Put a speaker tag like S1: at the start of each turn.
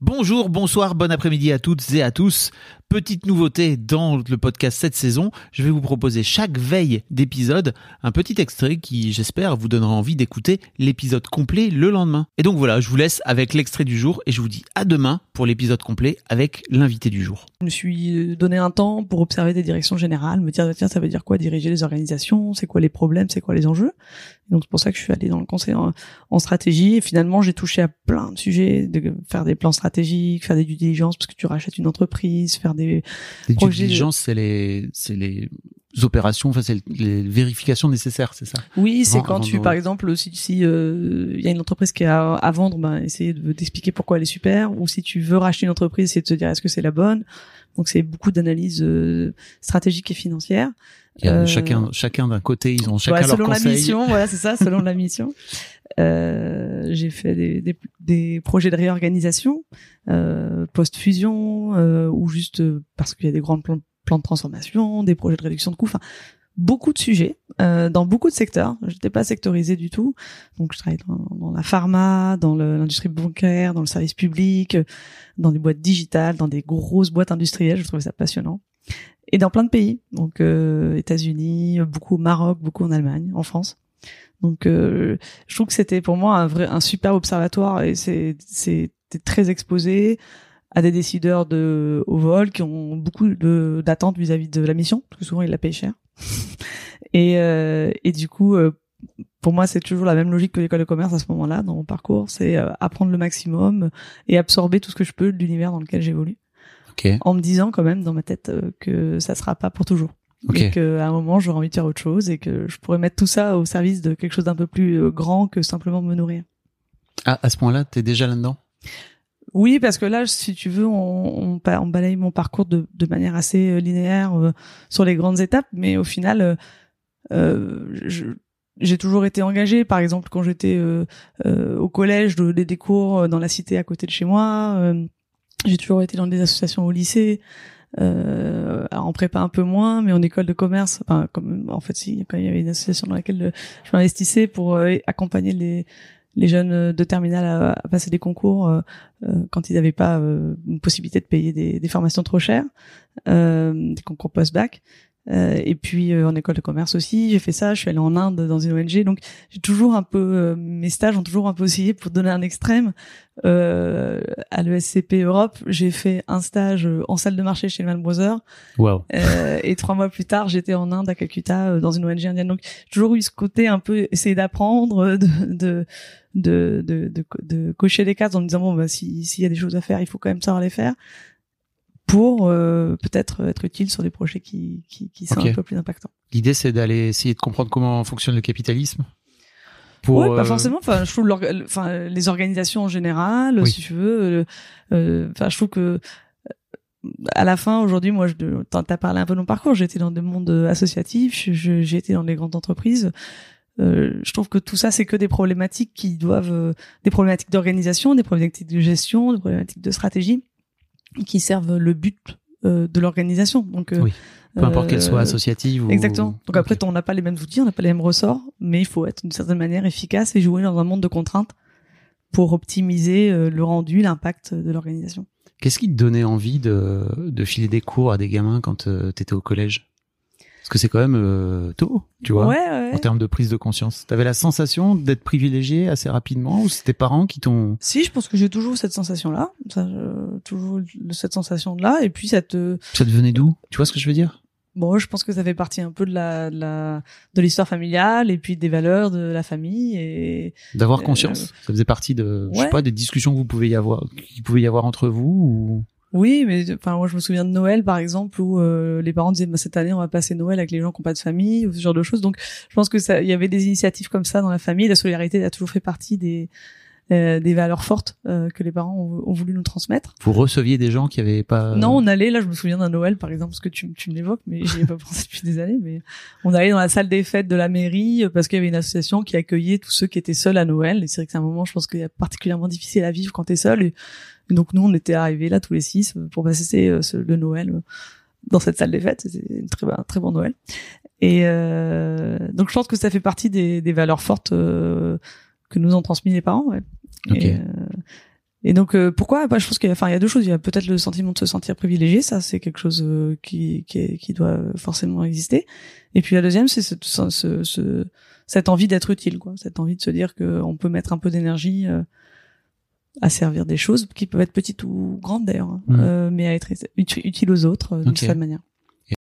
S1: Bonjour, bonsoir, bon après-midi à toutes et à tous. Petite nouveauté dans le podcast cette saison, je vais vous proposer chaque veille d'épisode un petit extrait qui, j'espère, vous donnera envie d'écouter l'épisode complet le lendemain. Et donc voilà, je vous laisse avec l'extrait du jour et je vous dis à demain pour l'épisode complet avec l'invité du jour.
S2: Je me suis donné un temps pour observer des directions générales, me dire tiens ça veut dire quoi diriger les organisations, c'est quoi les problèmes, c'est quoi les enjeux? Donc c'est pour ça que je suis allé dans le conseil en, en stratégie et finalement j'ai touché à plein de sujets, de faire des plans stratégiques, faire des due diligence parce que tu rachètes une entreprise, faire des
S1: Les due
S2: projets de-
S1: diligence, c'est les, c'est les opérations, enfin c'est les vérifications nécessaires, c'est ça?
S2: Oui, c'est quand tu,
S1: de-
S2: par exemple, si si euh, il y a une entreprise qui a à vendre, ben essayer de d'expliquer pourquoi elle est super, ou si tu veux racheter une entreprise, essayer de te dire est-ce que c'est la bonne. Donc c'est beaucoup d'analyses euh, stratégiques et financières.
S1: Il y a
S2: Euh,
S1: Chacun, chacun d'un côté, ils ont chacun
S2: Ouais,
S1: leur
S2: selon la mission, voilà, c'est ça, selon la mission. Euh, j'ai fait des, des, des projets de réorganisation, euh, post-fusion, euh, ou juste euh, parce qu'il y a des grands plans, de transformation, des projets de réduction de coûts, enfin beaucoup de sujets euh, dans beaucoup de secteurs. J'étais pas sectorisée du tout, donc je travaillais dans, la pharma, dans l'industrie bancaire, dans le service public, euh, dans des boîtes digitales, dans des grosses boîtes industrielles. Je trouvais ça passionnant. Et dans plein de pays, donc euh, États-Unis, beaucoup au Maroc, beaucoup en Allemagne, en France. Donc, euh, je trouve que c'était pour moi un vrai, un super observatoire et c'est, c'était très exposé à des décideurs de haut vol qui ont beaucoup de, d'attentes vis-à-vis de la mission, parce que souvent ils la payent cher. et, euh, et du coup, euh, pour moi, c'est toujours la même logique que l'école de commerce à ce moment-là dans mon parcours, c'est euh, apprendre le maximum et absorber tout ce que je peux de l'univers dans lequel j'évolue,
S1: Ok.
S2: en me disant quand même dans ma tête euh, que ça sera pas pour toujours
S1: Ok.
S2: et qu'à un moment j'aurais envie de faire autre chose et que je pourrais mettre tout ça au service de quelque chose d'un peu plus grand que simplement me nourrir.
S1: Ah, à ce point-là, t'es déjà là-dedans?
S2: Oui, parce que là, si tu veux, on, on, balaye mon parcours de, manière assez euh, linéaire euh, sur les grandes étapes, mais au final, euh, euh, j'ai toujours été engagée. Par exemple, quand j'étais au collège, des cours dans la cité à côté de chez moi. j'ai toujours été dans des associations au lycée. Euh, alors en prépa un peu moins, mais en école de commerce, enfin, comme, en fait, quand il y avait une association dans laquelle je m'investissais pour accompagner les, les jeunes euh, de terminale à, passer des concours euh, euh, quand ils n'avaient pas une possibilité de payer des, des formations trop chères, des concours post-bac. Euh, et puis euh, en école de commerce aussi, j'ai fait ça. Je suis allée en Inde dans une ONG, donc j'ai toujours un peu euh, mes stages ont toujours un peu oscillé. Pour donner un extrême, euh, à l'ESCP Europe, j'ai fait un stage euh, en salle de marché chez Lehman Brothers,
S1: Waouh.
S2: euh, et trois mois plus tard, j'étais en Inde à Calcutta dans une ONG indienne. Donc j'ai toujours eu ce côté un peu essayer d'apprendre, de de, de de de de cocher les cases en me disant bon bah si s'il y a des choses à faire, il faut quand même savoir les faire pour euh, peut-être être utile sur des projets qui qui, qui sont un peu plus impactants.
S1: L'idée, c'est d'aller essayer de comprendre comment fonctionne le capitalisme. Pour,
S2: ouais, pas
S1: euh,
S2: forcément. Enfin, je trouve enfin les organisations en général,
S1: Oui.
S2: si tu veux. euh, Enfin, je trouve que euh, à la fin, aujourd'hui, moi, je t'as parlé un peu de mon parcours. J'étais dans des mondes associatifs, je- je- j'ai été dans les grandes entreprises. Euh, je trouve que tout ça, c'est que des problématiques qui doivent, euh, des problématiques d'organisation, des problématiques de gestion, des problématiques de stratégie, qui servent le but euh, de l'organisation. Donc, euh,
S1: Oui. Peu importe qu'elle soit
S2: euh,
S1: associative ou.
S2: Exactement. Donc après, on n'a pas les mêmes outils, on n'a pas les mêmes ressorts, mais il faut être d'une certaine manière efficace et jouer dans un monde de contraintes pour optimiser le rendu, l'impact de l'organisation.
S1: Qu'est-ce qui te donnait envie de, de filer des cours à des gamins quand euh, t'étais au collège? Parce que c'est quand même euh, tôt, tu vois,
S2: ouais, ouais.
S1: en termes de prise de conscience. T'avais la sensation d'être privilégié assez rapidement ou c'est tes parents qui t'ont...
S2: Si, je pense que j'ai toujours cette sensation-là, ça, euh, toujours cette sensation-là, et puis cette, euh,
S1: Ça te venait d'où? Tu vois ce que je veux dire?
S2: Bon, je pense que ça fait partie un peu de la, de la, de l'histoire familiale et puis des valeurs de la famille et
S1: D'avoir
S2: Euh,
S1: conscience. Ça faisait partie de, je sais pas, des discussions que vous pouvez y avoir, qui pouvait y avoir entre vous ou...
S2: Oui, mais enfin moi je me souviens de Noël par exemple où euh, les parents disaient bah, cette année on va passer Noël avec les gens qui n'ont pas de famille ou ce genre de choses. Donc je pense que ça il y avait des initiatives comme ça dans la famille. La solidarité a toujours fait partie des euh, des valeurs fortes euh, que les parents ont, ont, voulu nous transmettre.
S1: Vous receviez des gens qui avaient pas.
S2: Non, on allait. Là, je me souviens d'un Noël, par exemple, parce que tu, tu me l'évoques, mais j'y ai pas pensé depuis des années. Mais on allait dans la salle des fêtes de la mairie parce qu'il y avait une association qui accueillait tous ceux qui étaient seuls à Noël. Et c'est vrai que c'est un moment, je pense, qu'il est particulièrement difficile à vivre quand t'es seul. Et, donc nous, on était arrivés là tous les six pour passer ce, le Noël dans cette salle des fêtes. C'était très, un très bon Noël. Et euh, donc je pense que ça fait partie des, des valeurs fortes euh, que nous ont transmis les parents. Ouais.
S1: Okay.
S2: Et, euh, et, donc euh, pourquoi? Bah, Je pense qu'il y a, enfin il y a deux choses. Il y a peut-être le sentiment de se sentir privilégié, ça c'est quelque chose euh, qui, qui, qui doit forcément exister. Et puis la deuxième, c'est ce, ce, ce, cette envie d'être utile, quoi. Cette envie de se dire qu'on peut mettre un peu d'énergie à servir des choses qui peuvent être petites ou grandes d'ailleurs, hein.
S1: mmh.
S2: euh, mais à être utiles aux autres euh, d'une
S1: okay.
S2: certaine manière.